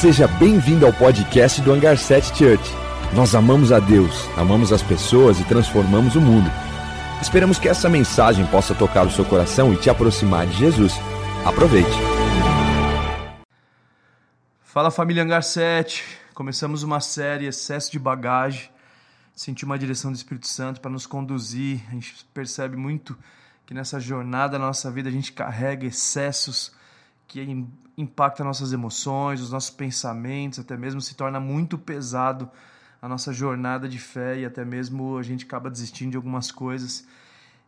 Seja bem-vindo ao podcast do Hangar 7 Church. Nós amamos a Deus, amamos as pessoas e transformamos o mundo. Esperamos que essa mensagem possa tocar o seu coração e te aproximar de Jesus. Aproveite. Fala família Hangar 7. Começamos uma série Excesso de Bagagem. Senti uma direção do Espírito Santo para nos conduzir. A gente percebe muito que nessa jornada na nossa vida a gente carrega excessos que impacta nossas emoções, os nossos pensamentos, até mesmo se torna muito pesado a nossa jornada de fé e até mesmo a gente acaba desistindo de algumas coisas.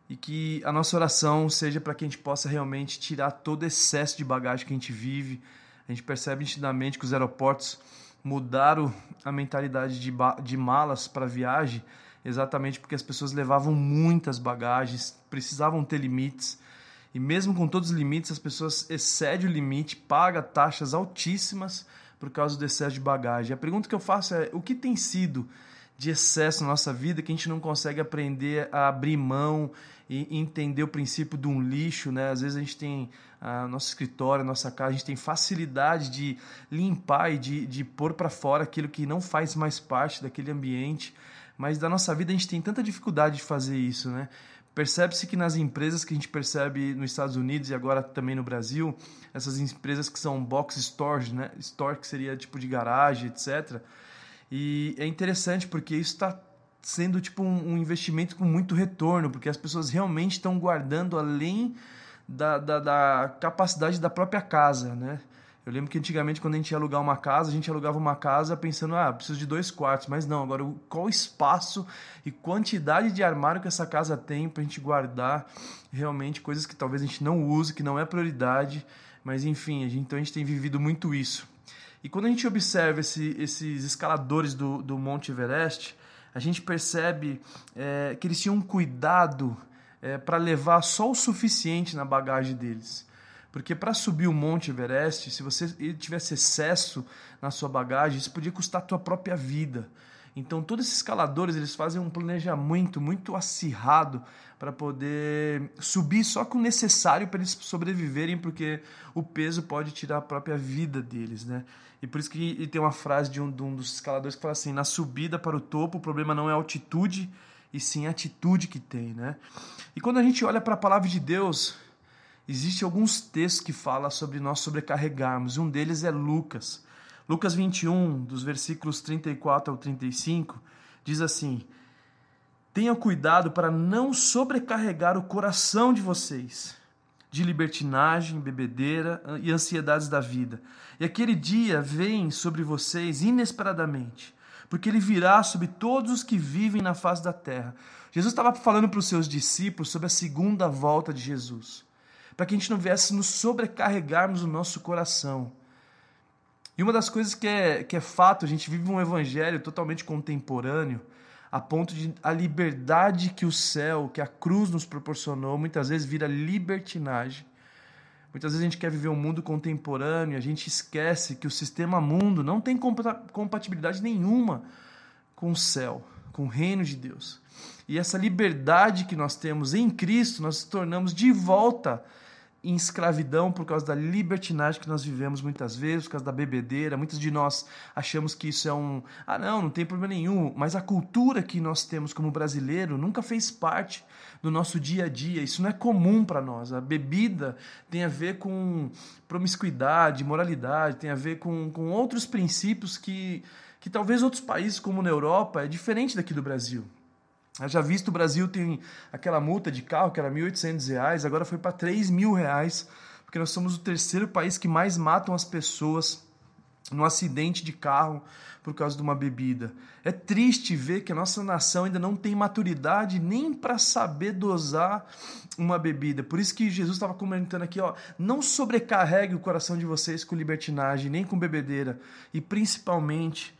E que a nossa oração seja para que a gente possa realmente tirar todo excesso de bagagem que a gente vive. A gente percebe nitidamente que os aeroportos mudaram a mentalidade de, de malas para viagem, exatamente porque as pessoas levavam muitas bagagens, precisavam ter limites. E mesmo com todos os limites, as pessoas excedem o limite, pagam taxas altíssimas por causa do excesso de bagagem. A pergunta que eu faço é: o que tem sido de excesso na nossa vida que a gente não consegue aprender a abrir mão e entender o princípio de um lixo, né? Às vezes a gente tem a nosso escritório, a nossa casa, a gente tem facilidade de limpar e de, de pôr para fora aquilo que não faz mais parte daquele ambiente, mas da nossa vida a gente tem tanta dificuldade de fazer isso, né? Percebe-se que nas empresas que a gente percebe nos Estados Unidos e agora também no Brasil, essas empresas que são box stores, né? Store que seria tipo de garagem, etc. E é interessante porque isso está sendo tipo um, investimento com muito retorno, porque as pessoas realmente estão guardando além da, da, da capacidade da própria casa, né? Eu lembro que antigamente, quando a gente ia alugar uma casa, a gente alugava uma casa pensando, ah, preciso de dois quartos. Mas não, agora qual espaço e quantidade de armário que essa casa tem para a gente guardar realmente coisas que talvez a gente não use, que não é prioridade. Mas enfim, a gente, então a gente tem vivido muito isso. E quando a gente observa esse, esses escaladores do, do Monte Everest, a gente percebe é, que eles tinham um cuidado é, para levar só o suficiente na bagagem deles. Porque para subir o Monte Everest, se você tivesse excesso na sua bagagem, isso podia custar a tua própria vida. Então, todos esses escaladores, eles fazem um planejamento muito acirrado para poder subir só com o necessário para eles sobreviverem, porque o peso pode tirar a própria vida deles, né? E por isso que tem uma frase de um, de um dos escaladores que fala assim: na subida para o topo, o problema não é a altitude, e sim a atitude que tem, né? E quando a gente olha para a palavra de Deus, Existem alguns textos que falam sobre nós sobrecarregarmos, um deles é Lucas. Lucas 21, dos versículos 34 ao 35, diz assim: Tenha cuidado para não sobrecarregar o coração de vocês de libertinagem, bebedeira e ansiedades da vida. E aquele dia vem sobre vocês inesperadamente, porque ele virá sobre todos os que vivem na face da terra. Jesus estava falando para os seus discípulos sobre a segunda volta de Jesus para que a gente não viesse nos sobrecarregarmos o nosso coração. E uma das coisas que é, que é fato, a gente vive um evangelho totalmente contemporâneo, a ponto de a liberdade que o céu, que a cruz nos proporcionou, muitas vezes vira libertinagem. Muitas vezes a gente quer viver um mundo contemporâneo, a gente esquece que o sistema mundo não tem compatibilidade nenhuma com o céu, com o reino de Deus. E essa liberdade que nós temos em Cristo, nós tornamos de volta em escravidão por causa da libertinagem que nós vivemos muitas vezes, por causa da bebedeira. Muitos de nós achamos que isso é um. Ah, não, não tem problema nenhum. Mas a cultura que nós temos como brasileiro nunca fez parte do nosso dia a dia. Isso não é comum para nós. A bebida tem a ver com promiscuidade, moralidade, tem a ver com, com outros princípios que, que talvez outros países, como na Europa, é diferente daqui do Brasil. Já visto o Brasil tem aquela multa de carro que era R$ 1.800, agora foi para R$ reais, porque nós somos o terceiro país que mais matam as pessoas no acidente de carro por causa de uma bebida. É triste ver que a nossa nação ainda não tem maturidade nem para saber dosar uma bebida. Por isso que Jesus estava comentando aqui, ó, não sobrecarregue o coração de vocês com libertinagem, nem com bebedeira, e principalmente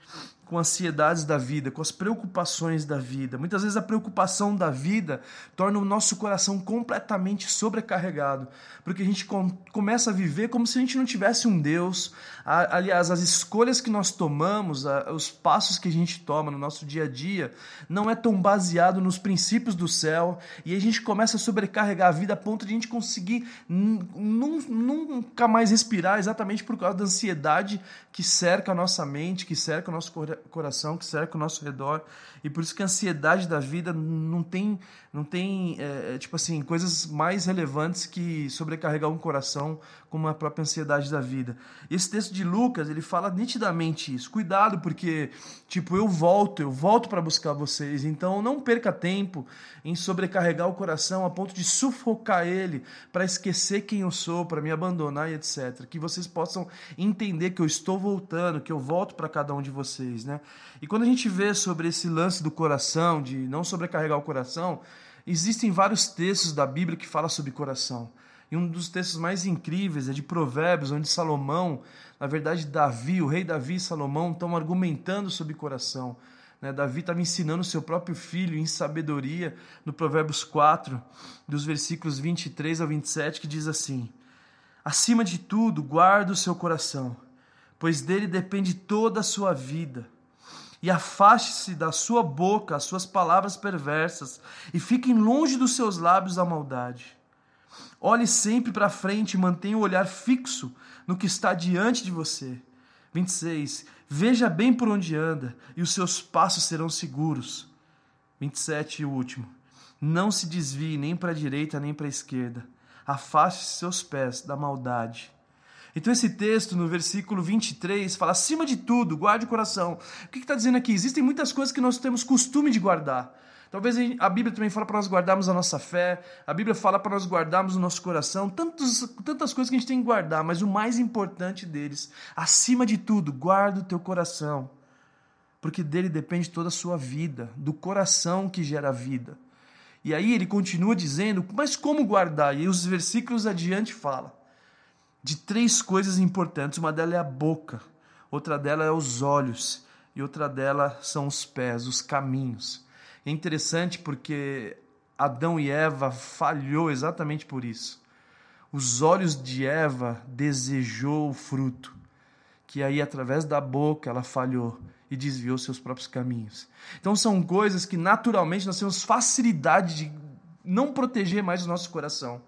com ansiedades da vida, com as preocupações da vida. Muitas vezes a preocupação da vida torna o nosso coração completamente sobrecarregado, porque a gente com, começa a viver como se a gente não tivesse um Deus. A, aliás, as escolhas que nós tomamos, a, os passos que a gente toma no nosso dia a dia, não é tão baseado nos princípios do céu, e a gente começa a sobrecarregar a vida a ponto de a gente conseguir nunca mais respirar, exatamente por causa da ansiedade que cerca a nossa mente, que cerca o nosso coração, que cerca o nosso redor. E por isso que a ansiedade da vida não tem, não tem é, é, tipo assim, coisas mais relevantes que sobrecarregar um coração como a própria ansiedade da vida. Esse texto de Lucas, ele fala nitidamente isso. Cuidado, porque, tipo, eu volto, eu volto para buscar vocês. Então, não perca tempo em sobrecarregar o coração a ponto de sufocar ele, para esquecer quem eu sou, para me abandonar e etc. Que vocês possam entender que eu estou voltando, que eu volto para cada um de vocês, né? E quando a gente vê sobre esse lance do coração, de não sobrecarregar o coração, existem vários textos da Bíblia que falam sobre coração. E um dos textos mais incríveis é de Provérbios, onde Salomão, na verdade Davi, o rei Davi e Salomão estão argumentando sobre coração. Né? Davi estava ensinando seu próprio filho em sabedoria, no Provérbios 4, dos versículos 23 ao 27, que diz assim: Acima de tudo, guarda o seu coração, pois dele depende toda a sua vida e afaste-se da sua boca as suas palavras perversas, e fiquem longe dos seus lábios a maldade. Olhe sempre para frente e mantenha o olhar fixo no que está diante de você. 26. Veja bem por onde anda, e os seus passos serão seguros. 27 e último. Não se desvie nem para a direita nem para a esquerda. Afaste seus pés da maldade. Então, esse texto, no versículo 23, fala: acima de tudo, guarde o coração. O que está dizendo aqui? Existem muitas coisas que nós temos costume de guardar. Talvez a Bíblia também fala para nós guardarmos a nossa fé, a Bíblia fala para nós guardarmos o nosso coração, tantos, tantas coisas que a gente tem que guardar, mas o mais importante deles, acima de tudo, guarda o teu coração, porque dele depende toda a sua vida, do coração que gera a vida. E aí ele continua dizendo, mas como guardar? E os versículos adiante fala de três coisas importantes. Uma delas é a boca, outra delas é os olhos e outra delas são os pés, os caminhos. É interessante porque Adão e Eva falhou exatamente por isso. Os olhos de Eva desejou o fruto, que aí através da boca ela falhou e desviou seus próprios caminhos. Então são coisas que naturalmente nós temos facilidade de não proteger mais o nosso coração.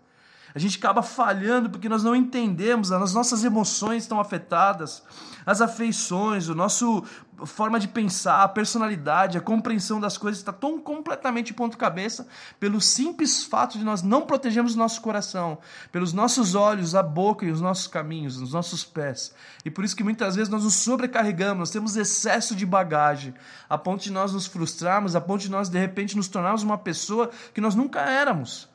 A gente acaba falhando porque nós não entendemos, as nossas emoções estão afetadas, as afeições, o nosso forma de pensar, a personalidade, a compreensão das coisas está tão completamente ponto cabeça pelo simples fato de nós não protegermos o nosso coração, pelos nossos olhos, a boca e os nossos caminhos, os nossos pés. E por isso que muitas vezes nós nos sobrecarregamos, nós temos excesso de bagagem, a ponto de nós nos frustrarmos, a ponto de nós de repente nos tornarmos uma pessoa que nós nunca éramos.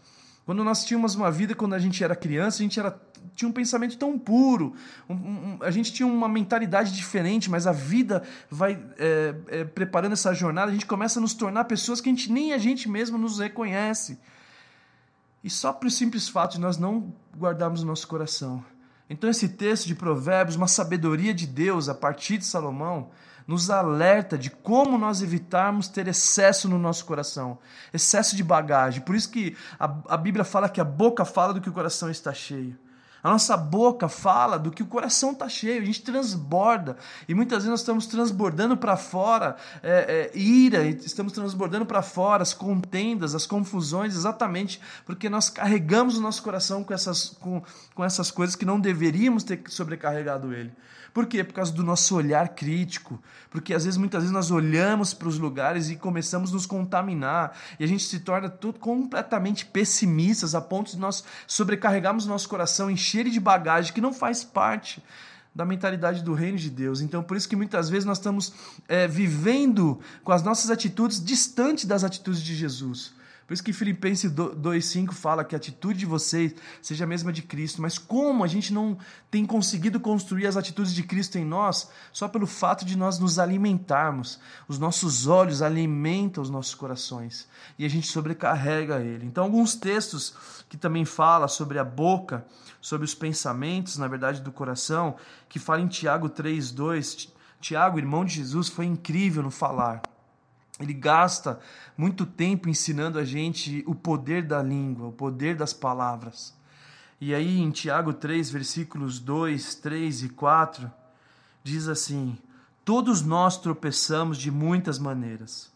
Quando nós tínhamos uma vida, quando a gente era criança, a gente era, tinha um pensamento tão puro, um, um, a gente tinha uma mentalidade diferente, mas a vida vai é, é, preparando essa jornada, a gente começa a nos tornar pessoas que a gente, nem a gente mesmo nos reconhece. E só por simples fato de nós não guardarmos o nosso coração. Então, esse texto de Provérbios, uma sabedoria de Deus a partir de Salomão, nos alerta de como nós evitarmos ter excesso no nosso coração, excesso de bagagem. Por isso que a, a Bíblia fala que a boca fala do que o coração está cheio. A nossa boca fala do que o coração está cheio, a gente transborda. E muitas vezes nós estamos transbordando para fora é, é, ira, estamos transbordando para fora as contendas, as confusões, exatamente porque nós carregamos o nosso coração com essas, com, com essas coisas que não deveríamos ter sobrecarregado ele. Por quê? Por causa do nosso olhar crítico. Porque às vezes, muitas vezes, nós olhamos para os lugares e começamos a nos contaminar. E a gente se torna tudo completamente pessimistas, a ponto de nós sobrecarregarmos nosso coração, encher de bagagem que não faz parte da mentalidade do reino de Deus. Então, por isso que muitas vezes nós estamos é, vivendo com as nossas atitudes distante das atitudes de Jesus. Por isso que Filipenses 2,5 fala que a atitude de vocês seja a mesma de Cristo. Mas como a gente não tem conseguido construir as atitudes de Cristo em nós, só pelo fato de nós nos alimentarmos. Os nossos olhos alimentam os nossos corações. E a gente sobrecarrega ele. Então, alguns textos que também falam sobre a boca, sobre os pensamentos, na verdade, do coração, que fala em Tiago 3,2 Tiago, irmão de Jesus, foi incrível no falar. Ele gasta muito tempo ensinando a gente o poder da língua, o poder das palavras. E aí em Tiago 3, versículos 2, 3 e 4, diz assim: Todos nós tropeçamos de muitas maneiras.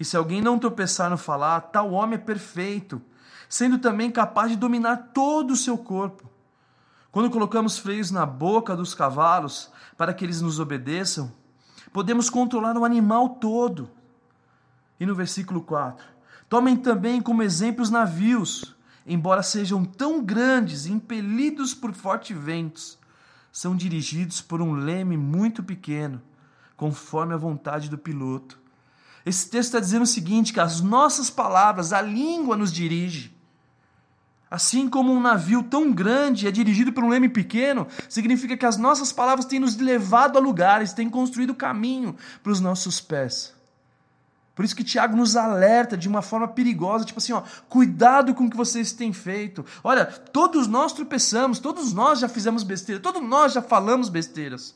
E se alguém não tropeçar no falar, tal homem é perfeito, sendo também capaz de dominar todo o seu corpo. Quando colocamos freios na boca dos cavalos para que eles nos obedeçam, podemos controlar o animal todo. E no versículo 4: Tomem também como exemplo os navios embora sejam tão grandes e impelidos por fortes ventos, são dirigidos por um leme muito pequeno, conforme a vontade do piloto. Esse texto está dizendo o seguinte: que as nossas palavras, a língua nos dirige. Assim como um navio tão grande é dirigido por um leme pequeno, significa que as nossas palavras têm nos levado a lugares, têm construído caminho para os nossos pés. Por isso que Tiago nos alerta de uma forma perigosa, tipo assim, ó, cuidado com o que vocês têm feito. Olha, todos nós tropeçamos, todos nós já fizemos besteira, todos nós já falamos besteiras.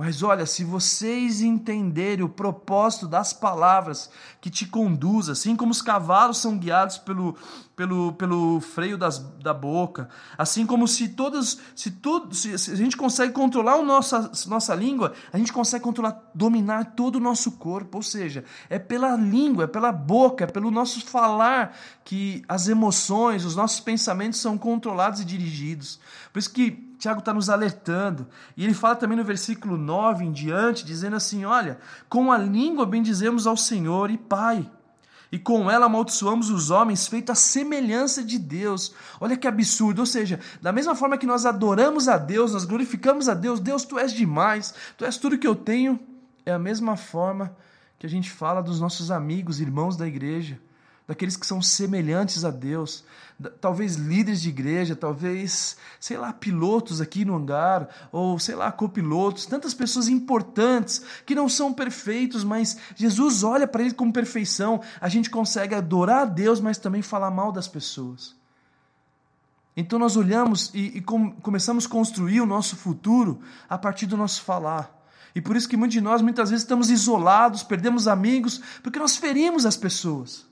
Mas olha, se vocês entenderem o propósito das palavras que te conduz, assim como os cavalos são guiados pelo, pelo, pelo freio das, da boca, assim como se todas, se tudo, se, se a gente consegue controlar a nossa, nossa língua, a gente consegue controlar, dominar todo o nosso corpo. Ou seja, é pela língua, é pela boca, é pelo nosso falar que as emoções, os nossos pensamentos são controlados e dirigidos. Por isso que Tiago está nos alertando. E ele fala também no versículo 9 em diante, dizendo assim: Olha, com a língua bendizemos ao Senhor e Pai. E com ela amaldiçoamos os homens, feito a semelhança de Deus. Olha que absurdo. Ou seja, da mesma forma que nós adoramos a Deus, nós glorificamos a Deus, Deus, tu és demais, tu és tudo que eu tenho, é a mesma forma que a gente fala dos nossos amigos, irmãos da igreja daqueles que são semelhantes a Deus, talvez líderes de igreja, talvez, sei lá, pilotos aqui no hangar, ou sei lá, copilotos, tantas pessoas importantes que não são perfeitos, mas Jesus olha para eles como perfeição. A gente consegue adorar a Deus, mas também falar mal das pessoas. Então nós olhamos e, e com, começamos a construir o nosso futuro a partir do nosso falar. E por isso que muitos de nós muitas vezes estamos isolados, perdemos amigos, porque nós ferimos as pessoas.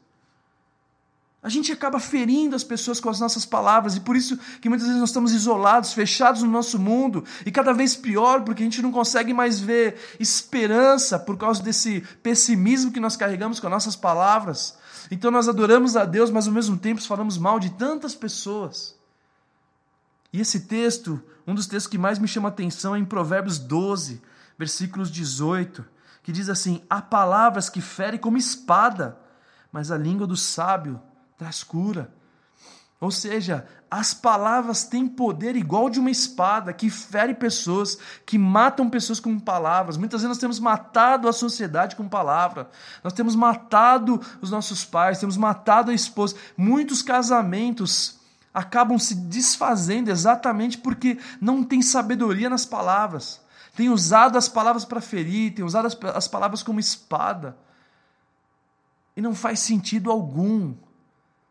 A gente acaba ferindo as pessoas com as nossas palavras e por isso que muitas vezes nós estamos isolados, fechados no nosso mundo e cada vez pior porque a gente não consegue mais ver esperança por causa desse pessimismo que nós carregamos com as nossas palavras. Então nós adoramos a Deus, mas ao mesmo tempo falamos mal de tantas pessoas. E esse texto, um dos textos que mais me chama a atenção é em Provérbios 12, versículos 18, que diz assim: Há palavras que ferem como espada, mas a língua do sábio traz cura. Ou seja, as palavras têm poder igual de uma espada que fere pessoas, que matam pessoas com palavras. Muitas vezes nós temos matado a sociedade com palavra. Nós temos matado os nossos pais, temos matado a esposa. Muitos casamentos acabam se desfazendo exatamente porque não tem sabedoria nas palavras. Tem usado as palavras para ferir, tem usado as, as palavras como espada. E não faz sentido algum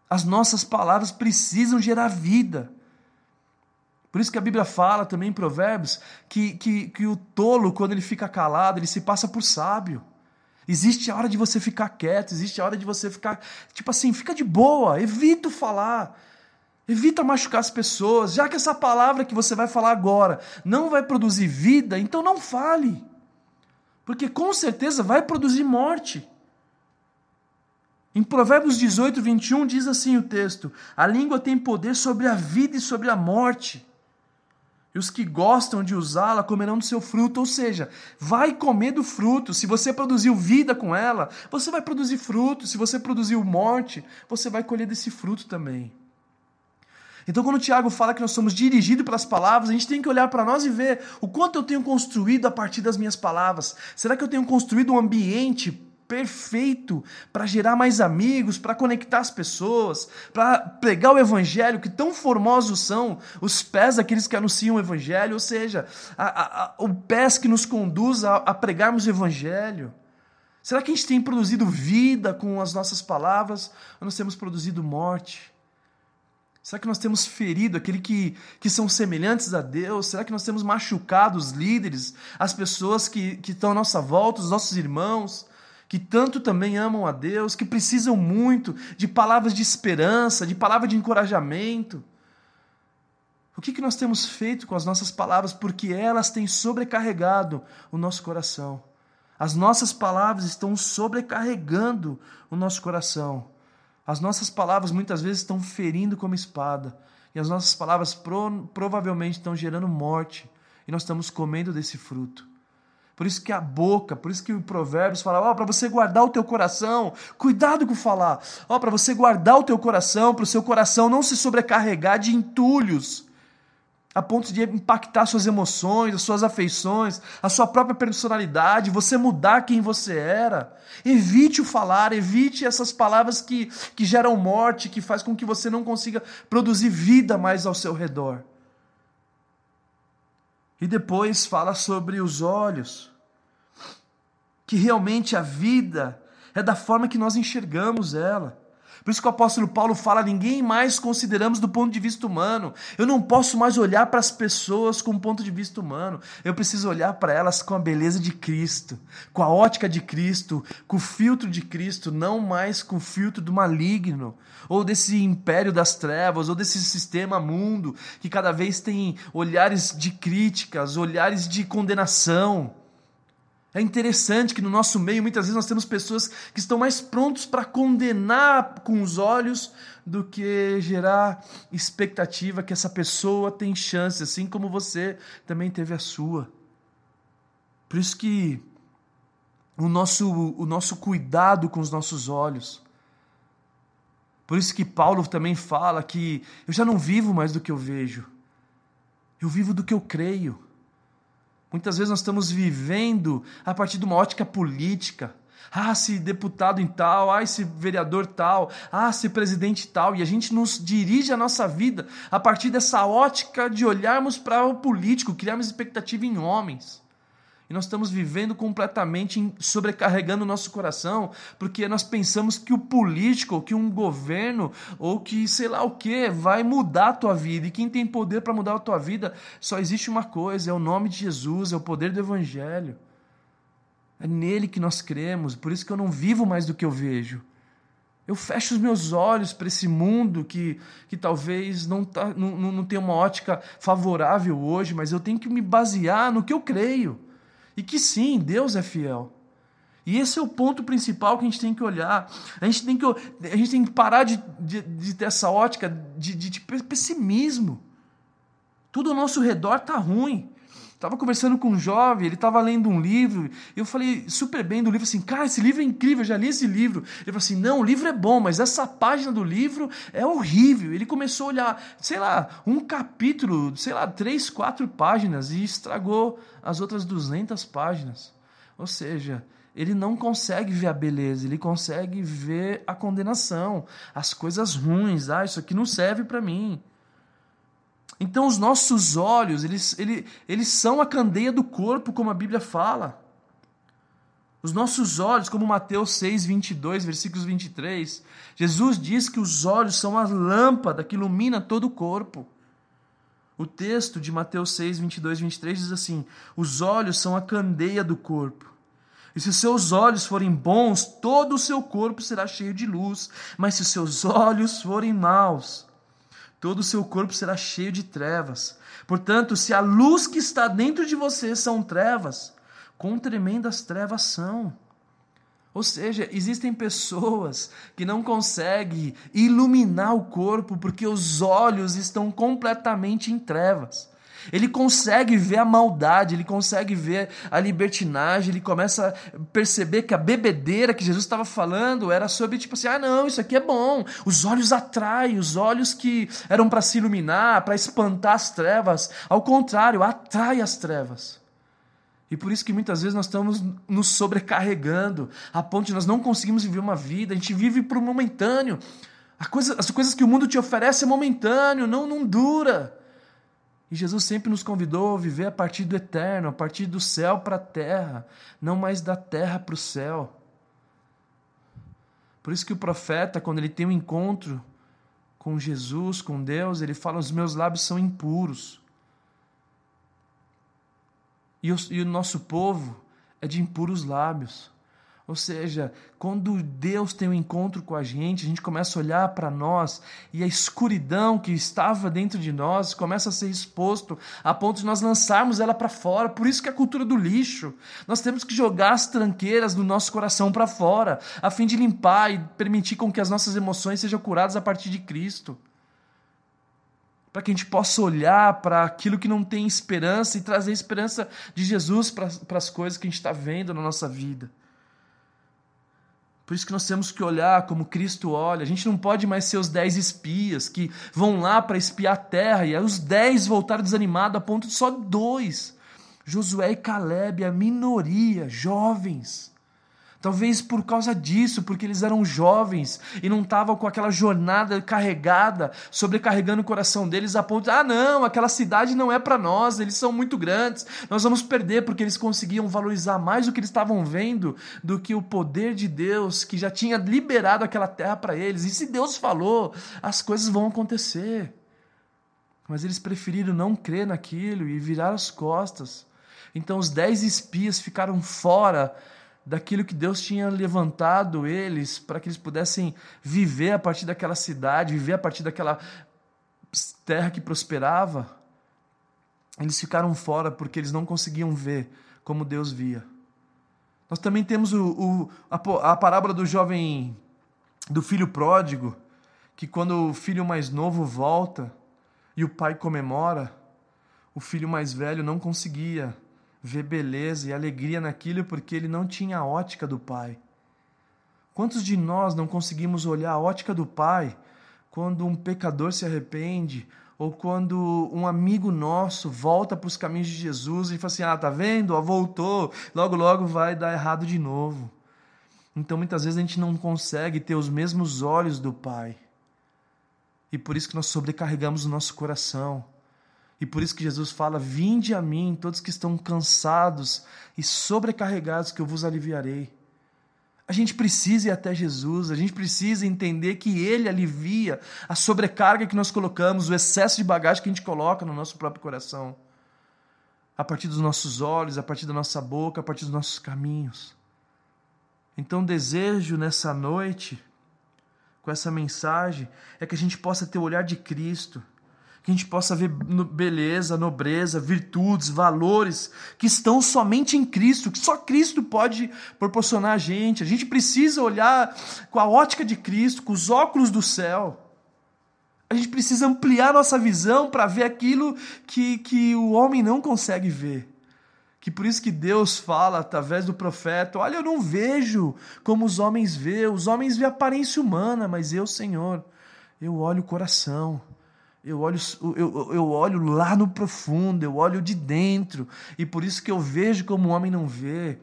as nossas palavras precisam gerar vida. Por isso que a Bíblia fala também em Provérbios que, que, que o tolo, quando ele fica calado, ele se passa por sábio. Existe a hora de você ficar quieto, existe a hora de você ficar, tipo assim, fica de boa, evita falar, evita machucar as pessoas. Já que essa palavra que você vai falar agora não vai produzir vida, então não fale, porque com certeza vai produzir morte. Em Provérbios 18, 21 diz assim o texto: A língua tem poder sobre a vida e sobre a morte. E os que gostam de usá-la comerão do seu fruto, ou seja, vai comer do fruto. Se você produziu vida com ela, você vai produzir fruto. Se você produziu morte, você vai colher desse fruto também. Então, quando o Tiago fala que nós somos dirigidos pelas palavras, a gente tem que olhar para nós e ver o quanto eu tenho construído a partir das minhas palavras. Será que eu tenho construído um ambiente perfeito para gerar mais amigos, para conectar as pessoas, para pregar o evangelho, que tão formosos são os pés daqueles que anunciam o evangelho, ou seja, a, a, o pés que nos conduz a, a pregarmos o evangelho. Será que a gente tem produzido vida com as nossas palavras ou nós temos produzido morte? Será que nós temos ferido aquele que, que são semelhantes a Deus? Será que nós temos machucado os líderes, as pessoas que, que estão à nossa volta, os nossos irmãos, que tanto também amam a Deus, que precisam muito de palavras de esperança, de palavra de encorajamento? O que, que nós temos feito com as nossas palavras? Porque elas têm sobrecarregado o nosso coração. As nossas palavras estão sobrecarregando o nosso coração. As nossas palavras muitas vezes estão ferindo como espada. E as nossas palavras pro, provavelmente estão gerando morte. E nós estamos comendo desse fruto. Por isso que a boca, por isso que o Provérbios fala, ó, oh, para você guardar o teu coração, cuidado com falar. Ó, oh, para você guardar o teu coração, para o seu coração não se sobrecarregar de entulhos a ponto de impactar suas emoções, as suas afeições, a sua própria personalidade, você mudar quem você era. Evite o falar, evite essas palavras que, que geram morte, que faz com que você não consiga produzir vida mais ao seu redor. E depois fala sobre os olhos, que realmente a vida é da forma que nós enxergamos ela. Por isso que o apóstolo Paulo fala: ninguém mais consideramos do ponto de vista humano. Eu não posso mais olhar para as pessoas com o ponto de vista humano. Eu preciso olhar para elas com a beleza de Cristo, com a ótica de Cristo, com o filtro de Cristo, não mais com o filtro do maligno, ou desse império das trevas, ou desse sistema mundo que cada vez tem olhares de críticas, olhares de condenação. É interessante que no nosso meio muitas vezes nós temos pessoas que estão mais prontos para condenar com os olhos do que gerar expectativa que essa pessoa tem chance, assim como você também teve a sua. Por isso que o nosso, o nosso cuidado com os nossos olhos. Por isso que Paulo também fala que eu já não vivo mais do que eu vejo, eu vivo do que eu creio. Muitas vezes nós estamos vivendo a partir de uma ótica política. Ah, se deputado em tal, ah, se vereador tal, ah, se presidente tal, e a gente nos dirige a nossa vida a partir dessa ótica de olharmos para o político, criarmos expectativa em homens. E nós estamos vivendo completamente sobrecarregando o nosso coração, porque nós pensamos que o político, ou que um governo, ou que sei lá o que, vai mudar a tua vida. E quem tem poder para mudar a tua vida, só existe uma coisa: é o nome de Jesus, é o poder do Evangelho. É nele que nós cremos, por isso que eu não vivo mais do que eu vejo. Eu fecho os meus olhos para esse mundo que, que talvez não, tá, não, não tenha uma ótica favorável hoje, mas eu tenho que me basear no que eu creio. E que sim, Deus é fiel. E esse é o ponto principal que a gente tem que olhar. A gente tem que, a gente tem que parar de, de, de ter essa ótica de, de, de pessimismo. Tudo ao nosso redor está ruim. Estava conversando com um jovem, ele estava lendo um livro, eu falei super bem do livro, assim, cara, esse livro é incrível, eu já li esse livro. Ele falou assim, não, o livro é bom, mas essa página do livro é horrível. Ele começou a olhar, sei lá, um capítulo, sei lá, três, quatro páginas e estragou as outras 200 páginas. Ou seja, ele não consegue ver a beleza, ele consegue ver a condenação, as coisas ruins. Ah, isso aqui não serve para mim. Então, os nossos olhos, eles, eles, eles são a candeia do corpo, como a Bíblia fala. Os nossos olhos, como Mateus 6, 22, versículos 23, Jesus diz que os olhos são a lâmpada que ilumina todo o corpo. O texto de Mateus 6, 22, 23 diz assim: Os olhos são a candeia do corpo. E se seus olhos forem bons, todo o seu corpo será cheio de luz. Mas se seus olhos forem maus, todo o seu corpo será cheio de trevas. Portanto, se a luz que está dentro de você são trevas, quão tremendas trevas são. Ou seja, existem pessoas que não conseguem iluminar o corpo porque os olhos estão completamente em trevas. Ele consegue ver a maldade, ele consegue ver a libertinagem, ele começa a perceber que a bebedeira que Jesus estava falando era sobre, tipo assim, ah, não, isso aqui é bom. Os olhos atraem, os olhos que eram para se iluminar, para espantar as trevas. Ao contrário, atrai as trevas. E por isso que muitas vezes nós estamos nos sobrecarregando, a ponto de nós não conseguimos viver uma vida, a gente vive por um momentâneo. Coisa, as coisas que o mundo te oferece é momentâneo, não, não dura. E Jesus sempre nos convidou a viver a partir do eterno, a partir do céu para a terra, não mais da terra para o céu. Por isso que o profeta, quando ele tem um encontro com Jesus, com Deus, ele fala: os meus lábios são impuros. E o, e o nosso povo é de impuros lábios. Ou seja, quando Deus tem um encontro com a gente, a gente começa a olhar para nós e a escuridão que estava dentro de nós começa a ser exposto a ponto de nós lançarmos ela para fora. Por isso que é a cultura do lixo. Nós temos que jogar as tranqueiras do nosso coração para fora, a fim de limpar e permitir com que as nossas emoções sejam curadas a partir de Cristo para que a gente possa olhar para aquilo que não tem esperança e trazer esperança de Jesus para as coisas que a gente está vendo na nossa vida. Por isso que nós temos que olhar como Cristo olha. A gente não pode mais ser os dez espias que vão lá para espiar a terra e aí os dez voltaram desanimados a ponto de só dois. Josué e Caleb, a minoria, jovens. Talvez por causa disso, porque eles eram jovens e não estavam com aquela jornada carregada, sobrecarregando o coração deles a ponto de, ah, não, aquela cidade não é para nós, eles são muito grandes, nós vamos perder, porque eles conseguiam valorizar mais o que eles estavam vendo do que o poder de Deus que já tinha liberado aquela terra para eles. E se Deus falou, as coisas vão acontecer. Mas eles preferiram não crer naquilo e virar as costas. Então os dez espias ficaram fora daquilo que Deus tinha levantado eles para que eles pudessem viver a partir daquela cidade, viver a partir daquela terra que prosperava. Eles ficaram fora porque eles não conseguiam ver como Deus via. Nós também temos o, o, a, a parábola do jovem, do filho pródigo, que quando o filho mais novo volta e o pai comemora, o filho mais velho não conseguia ver beleza e alegria naquilo porque ele não tinha a ótica do Pai. Quantos de nós não conseguimos olhar a ótica do Pai quando um pecador se arrepende ou quando um amigo nosso volta para os caminhos de Jesus e fala assim: ah, tá vendo? Ó, voltou, logo, logo vai dar errado de novo. Então muitas vezes a gente não consegue ter os mesmos olhos do Pai. E por isso que nós sobrecarregamos o nosso coração. E por isso que Jesus fala: Vinde a mim, todos que estão cansados e sobrecarregados, que eu vos aliviarei. A gente precisa ir até Jesus, a gente precisa entender que Ele alivia a sobrecarga que nós colocamos, o excesso de bagagem que a gente coloca no nosso próprio coração. A partir dos nossos olhos, a partir da nossa boca, a partir dos nossos caminhos. Então, desejo nessa noite, com essa mensagem, é que a gente possa ter o olhar de Cristo que a gente possa ver beleza, nobreza, virtudes, valores que estão somente em Cristo, que só Cristo pode proporcionar a gente. A gente precisa olhar com a ótica de Cristo, com os óculos do céu. A gente precisa ampliar nossa visão para ver aquilo que, que o homem não consegue ver. Que por isso que Deus fala através do profeta: Olha, eu não vejo como os homens vê, os homens vê aparência humana, mas eu, Senhor, eu olho o coração. Eu olho, eu, eu olho lá no profundo, eu olho de dentro, e por isso que eu vejo como o homem não vê.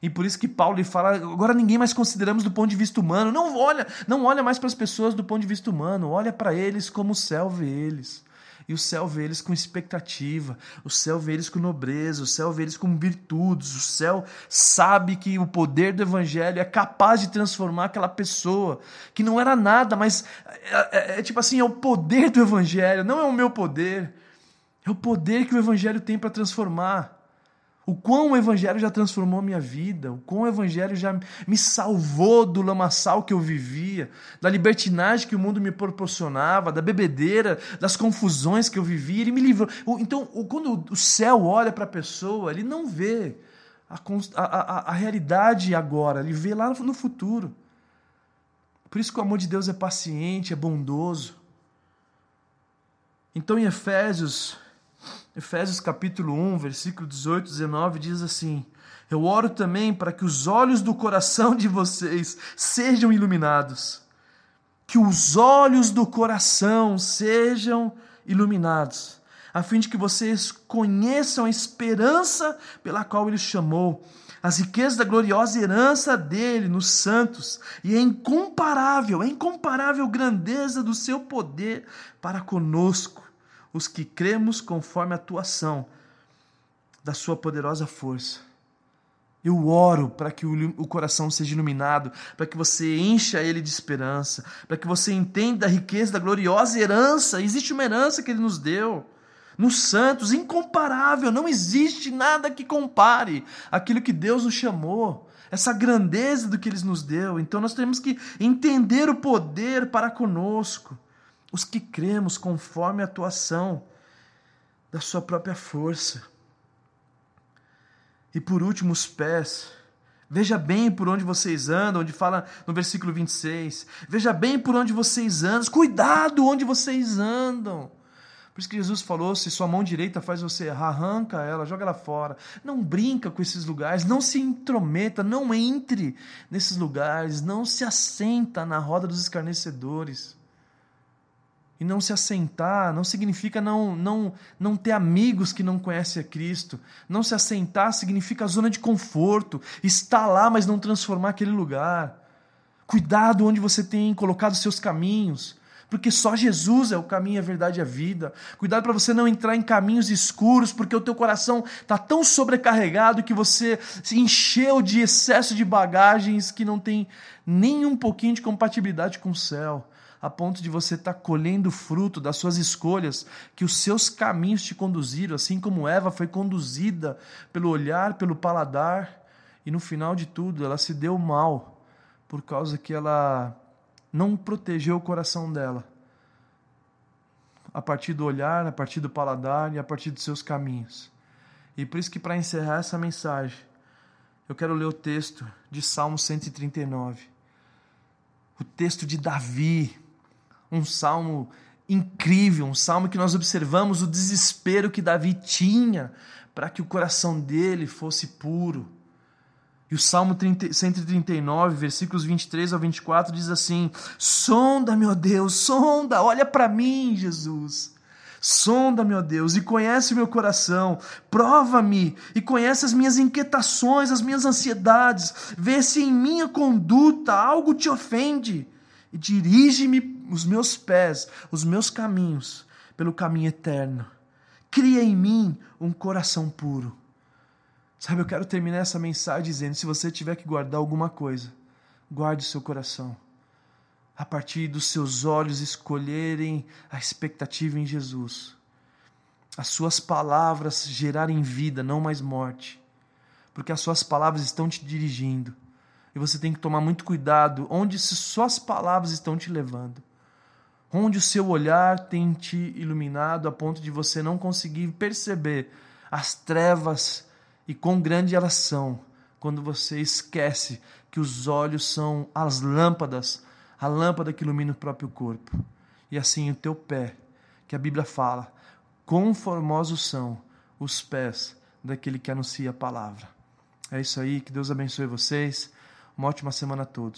E por isso que Paulo lhe fala, agora ninguém mais consideramos do ponto de vista humano. Não olha, não olha mais para as pessoas do ponto de vista humano, olha para eles como o céu vê eles. E o céu vê eles com expectativa, o céu vê eles com nobreza, o céu vê eles com virtudes, o céu sabe que o poder do Evangelho é capaz de transformar aquela pessoa que não era nada, mas é, é, é tipo assim: é o poder do Evangelho, não é o meu poder, é o poder que o Evangelho tem para transformar. O quão o Evangelho já transformou minha vida, o quão o Evangelho já me salvou do lamaçal que eu vivia, da libertinagem que o mundo me proporcionava, da bebedeira, das confusões que eu vivia, ele me livrou. Então, quando o céu olha para a pessoa, ele não vê a, a, a, realidade agora, ele vê lá no futuro. Por isso que o amor de Deus é paciente, é bondoso. Então, em Efésios Efésios capítulo 1, versículo 18, 19 diz assim: Eu oro também para que os olhos do coração de vocês sejam iluminados. Que os olhos do coração sejam iluminados, a fim de que vocês conheçam a esperança pela qual ele chamou, as riquezas da gloriosa herança dele nos santos e a incomparável, a incomparável grandeza do seu poder para conosco os que cremos conforme a atuação da sua poderosa força. Eu oro para que o coração seja iluminado, para que você encha ele de esperança, para que você entenda a riqueza da gloriosa herança. Existe uma herança que ele nos deu. Nos santos, incomparável, não existe nada que compare aquilo que Deus nos chamou, essa grandeza do que ele nos deu. Então nós temos que entender o poder para conosco, os que cremos conforme a atuação da sua própria força. E por último, os pés. Veja bem por onde vocês andam, onde fala no versículo 26. Veja bem por onde vocês andam. Cuidado onde vocês andam. Por isso que Jesus falou: se sua mão direita faz você errar, arranca ela, joga ela fora. Não brinca com esses lugares, não se intrometa, não entre nesses lugares, não se assenta na roda dos escarnecedores. E não se assentar não significa não, não, não ter amigos que não conhecem a Cristo. Não se assentar significa zona de conforto, estar lá, mas não transformar aquele lugar. Cuidado onde você tem colocado seus caminhos, porque só Jesus é o caminho, a verdade e a vida. Cuidado para você não entrar em caminhos escuros, porque o teu coração está tão sobrecarregado que você se encheu de excesso de bagagens que não tem nem um pouquinho de compatibilidade com o céu a ponto de você estar tá colhendo fruto das suas escolhas, que os seus caminhos te conduziram, assim como Eva foi conduzida pelo olhar, pelo paladar, e no final de tudo ela se deu mal por causa que ela não protegeu o coração dela. A partir do olhar, a partir do paladar e a partir dos seus caminhos. E por isso que para encerrar essa mensagem, eu quero ler o texto de Salmo 139. O texto de Davi, um salmo incrível, um salmo que nós observamos o desespero que Davi tinha para que o coração dele fosse puro. E o Salmo 30, 139, versículos 23 ao 24 diz assim: Sonda, meu Deus, sonda, olha para mim, Jesus. Sonda, meu Deus, e conhece o meu coração, prova-me e conhece as minhas inquietações, as minhas ansiedades, vê se em minha conduta algo te ofende e dirige-me os meus pés, os meus caminhos, pelo caminho eterno. Cria em mim um coração puro. Sabe, eu quero terminar essa mensagem dizendo: se você tiver que guardar alguma coisa, guarde o seu coração. A partir dos seus olhos escolherem a expectativa em Jesus. As suas palavras gerarem vida, não mais morte. Porque as suas palavras estão te dirigindo e você tem que tomar muito cuidado onde suas palavras estão te levando. Onde o seu olhar tem te iluminado a ponto de você não conseguir perceber as trevas e quão grande elas são quando você esquece que os olhos são as lâmpadas, a lâmpada que ilumina o próprio corpo. E assim o teu pé, que a Bíblia fala, quão formosos são os pés daquele que anuncia a palavra. É isso aí, que Deus abençoe vocês. Uma ótima semana a todos.